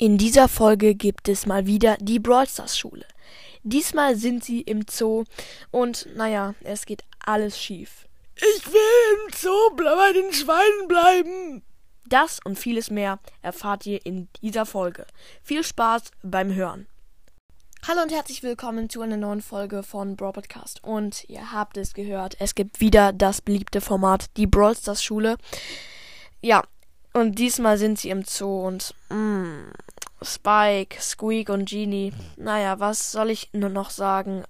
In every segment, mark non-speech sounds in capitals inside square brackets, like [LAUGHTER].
In dieser Folge gibt es mal wieder die Brawl Stars Schule. Diesmal sind sie im Zoo und naja, es geht alles schief. Ich will im Zoo bei den Schweinen bleiben. Das und vieles mehr erfahrt ihr in dieser Folge. Viel Spaß beim Hören. Hallo und herzlich willkommen zu einer neuen Folge von Brawl Podcast. Und ihr habt es gehört, es gibt wieder das beliebte Format, die Brawl Stars Schule. Ja, und diesmal sind sie im Zoo und mm, Spike, Squeak und Genie. Naja, was soll ich nur noch sagen?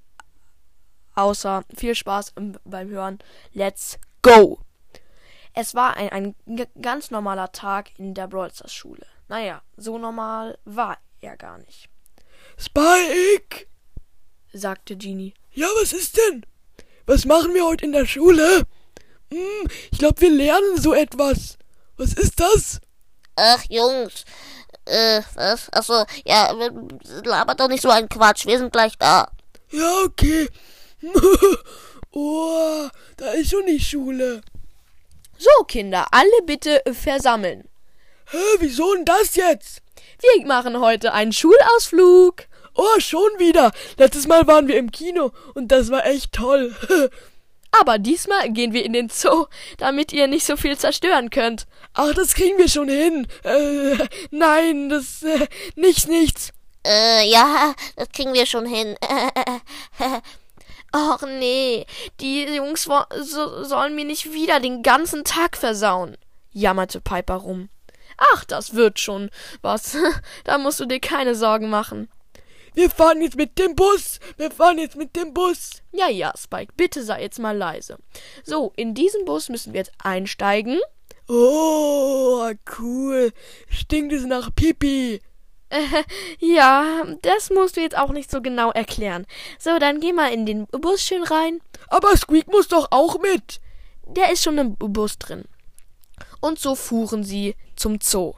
Außer viel Spaß beim Hören. Let's go! Es war ein, ein ganz normaler Tag in der Brawl Stars Schule. Naja, so normal war er gar nicht. Spike! sagte Genie. Ja, was ist denn? Was machen wir heute in der Schule? Hm, ich glaube, wir lernen so etwas. Was ist das? Ach, Jungs. Äh, was? Achso, ja, labert doch nicht so ein Quatsch. Wir sind gleich da. Ja, okay. [LAUGHS] oh, da ist schon die Schule. So, Kinder, alle bitte versammeln. Hä, wieso denn das jetzt? Wir machen heute einen Schulausflug. Oh, schon wieder. Letztes Mal waren wir im Kino und das war echt toll. [LAUGHS] Aber diesmal gehen wir in den Zoo, damit ihr nicht so viel zerstören könnt. Ach, das kriegen wir schon hin. Äh, nein, das, äh, nichts, nichts. Äh, ja, das kriegen wir schon hin. [LAUGHS] Ach nee, die Jungs so, sollen mir nicht wieder den ganzen Tag versauen, jammerte Piper rum. Ach, das wird schon was. [LAUGHS] da musst du dir keine Sorgen machen. Wir fahren jetzt mit dem Bus. Wir fahren jetzt mit dem Bus. Ja, ja, Spike, bitte sei jetzt mal leise. So, in diesen Bus müssen wir jetzt einsteigen. Oh, cool. Stinkt es nach Pipi. Äh, [LAUGHS] ja, das musst du jetzt auch nicht so genau erklären. So, dann geh mal in den Bus schön rein. Aber Squeak muss doch auch mit. Der ist schon im Bus drin. Und so fuhren sie zum Zoo.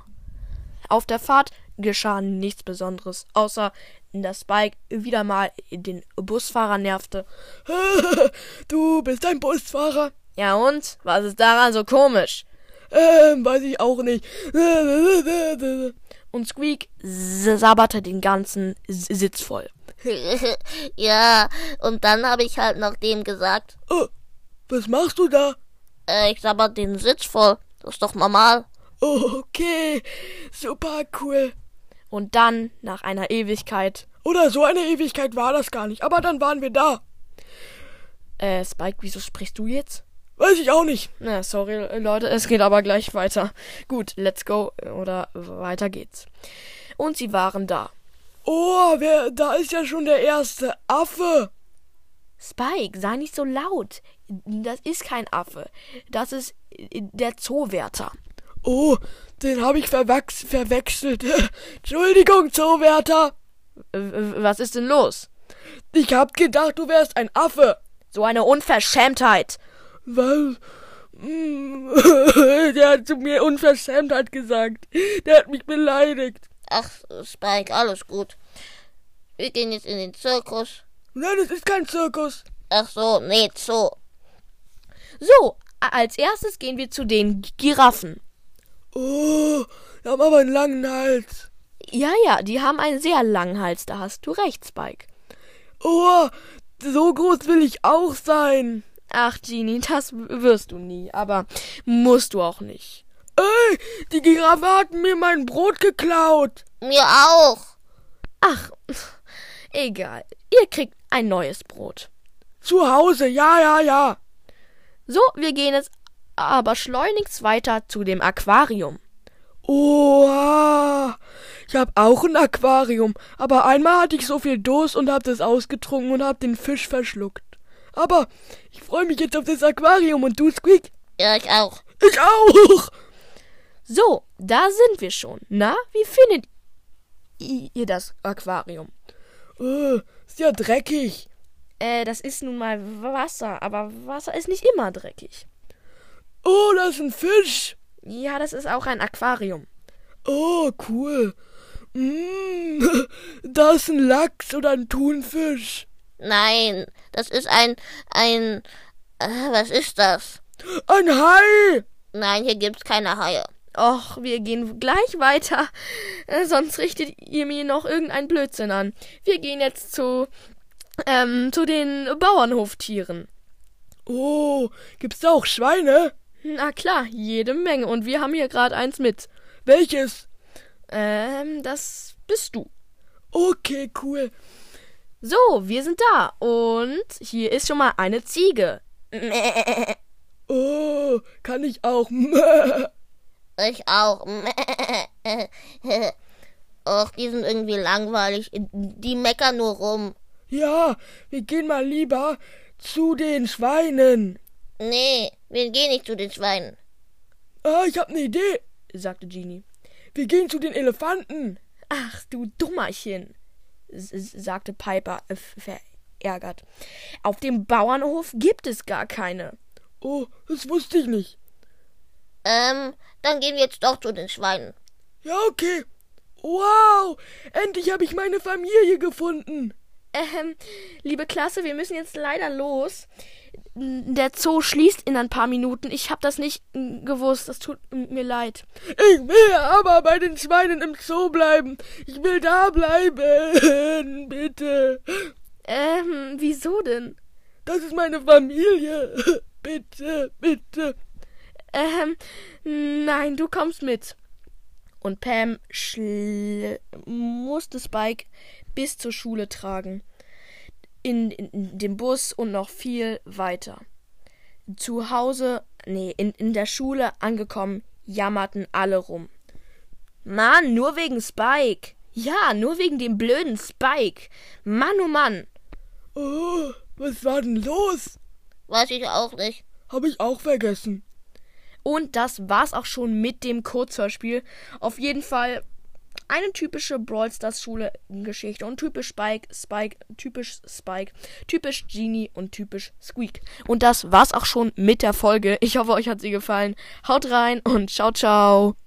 Auf der Fahrt geschah nichts Besonderes, außer dass Spike wieder mal den Busfahrer nervte. [LAUGHS] du bist ein Busfahrer. Ja und? Was ist daran so komisch? Ähm, weiß ich auch nicht. [LAUGHS] Und Squeak sabberte den ganzen Sitz voll. [LAUGHS] ja, und dann habe ich halt noch dem gesagt. Oh, was machst du da? Äh, ich sabber den Sitz voll. Das ist doch normal. Okay, super cool. Und dann, nach einer Ewigkeit. Oder so eine Ewigkeit war das gar nicht, aber dann waren wir da. Äh, Spike, wieso sprichst du jetzt? Weiß ich auch nicht. Na, sorry, Leute, es geht aber gleich weiter. Gut, let's go. Oder weiter geht's. Und sie waren da. Oh, wer, da ist ja schon der erste Affe. Spike, sei nicht so laut. Das ist kein Affe. Das ist der Zoowärter. Oh, den habe ich verwachs verwechselt. [LAUGHS] Entschuldigung, Zoowärter. Was ist denn los? Ich hab gedacht, du wärst ein Affe. So eine Unverschämtheit. Was? [LAUGHS] Der hat zu mir Unverschämtheit gesagt. Der hat mich beleidigt. Ach, Spike, alles gut. Wir gehen jetzt in den Zirkus. Nein, es ist kein Zirkus. Ach so, nee, Zoo. So, als erstes gehen wir zu den Giraffen. Oh, die haben aber einen langen Hals. Ja, ja, die haben einen sehr langen Hals, da hast du recht, Spike. Oh, so groß will ich auch sein. Ach, Genie, das wirst du nie, aber musst du auch nicht. Ey, die Giraffe hat mir mein Brot geklaut. Mir auch. Ach, egal. Ihr kriegt ein neues Brot. Zu Hause, ja, ja, ja. So, wir gehen jetzt aber schleunigst weiter zu dem Aquarium. Oha, ich hab auch ein Aquarium, aber einmal hatte ich so viel Durst und hab das ausgetrunken und hab den Fisch verschluckt. Aber ich freue mich jetzt auf das Aquarium und du, Squeak? Ja, ich auch. Ich auch. So, da sind wir schon. Na, wie findet ihr das Aquarium? Äh, ist ja dreckig. Äh, das ist nun mal Wasser, aber Wasser ist nicht immer dreckig. Oh, das ist ein Fisch. Ja, das ist auch ein Aquarium. Oh, cool. Mm, [LAUGHS] da ist ein Lachs oder ein Thunfisch. Nein, das ist ein, ein, äh, was ist das? Ein Hai. Nein, hier gibt's keine Haie. Och, wir gehen gleich weiter, äh, sonst richtet ihr mir noch irgendein Blödsinn an. Wir gehen jetzt zu, ähm, zu den Bauernhoftieren. Oh, gibt's da auch Schweine? Na klar, jede Menge. Und wir haben hier gerade eins mit. Welches? Ähm, das bist du. Okay, cool. So, wir sind da. Und hier ist schon mal eine Ziege. [LAUGHS] Oh, kann ich auch. [LAUGHS] Ich auch. [LAUGHS] Och, die sind irgendwie langweilig. Die meckern nur rum. Ja, wir gehen mal lieber zu den Schweinen. Nee, wir gehen nicht zu den Schweinen. Ah, ich hab ne Idee, sagte Genie. Wir gehen zu den Elefanten. Ach, du Dummerchen, sagte Piper äh, verärgert. Auf dem Bauernhof gibt es gar keine. Oh, das wusste ich nicht. Ähm, dann gehen wir jetzt doch zu den Schweinen. Ja, okay. Wow, endlich habe ich meine Familie gefunden. Ähm, liebe Klasse, wir müssen jetzt leider los. Der Zoo schließt in ein paar Minuten. Ich habe das nicht gewusst. Das tut mir leid. Ich will aber bei den Schweinen im Zoo bleiben. Ich will da bleiben. [LAUGHS] Bitte. Ähm, wieso denn? Das ist meine Familie. [LAUGHS] Bitte, bitte. Ähm, nein, du kommst mit. Und Pam musste Spike bis zur Schule tragen. In, in, in, dem Bus und noch viel weiter. Zu Hause, nee, in, in der Schule angekommen, jammerten alle rum. Mann, nur wegen Spike. Ja, nur wegen dem blöden Spike. Mann, oh Mann. Oh, was war denn los? Weiß ich auch nicht. Hab ich auch vergessen. Und das war's auch schon mit dem Kurzhörspiel. Auf jeden Fall eine typische Brawl Stars Schule Geschichte und typisch Spike, Spike, typisch Spike, typisch Genie und typisch Squeak. Und das war's auch schon mit der Folge. Ich hoffe, euch hat sie gefallen. Haut rein und ciao ciao.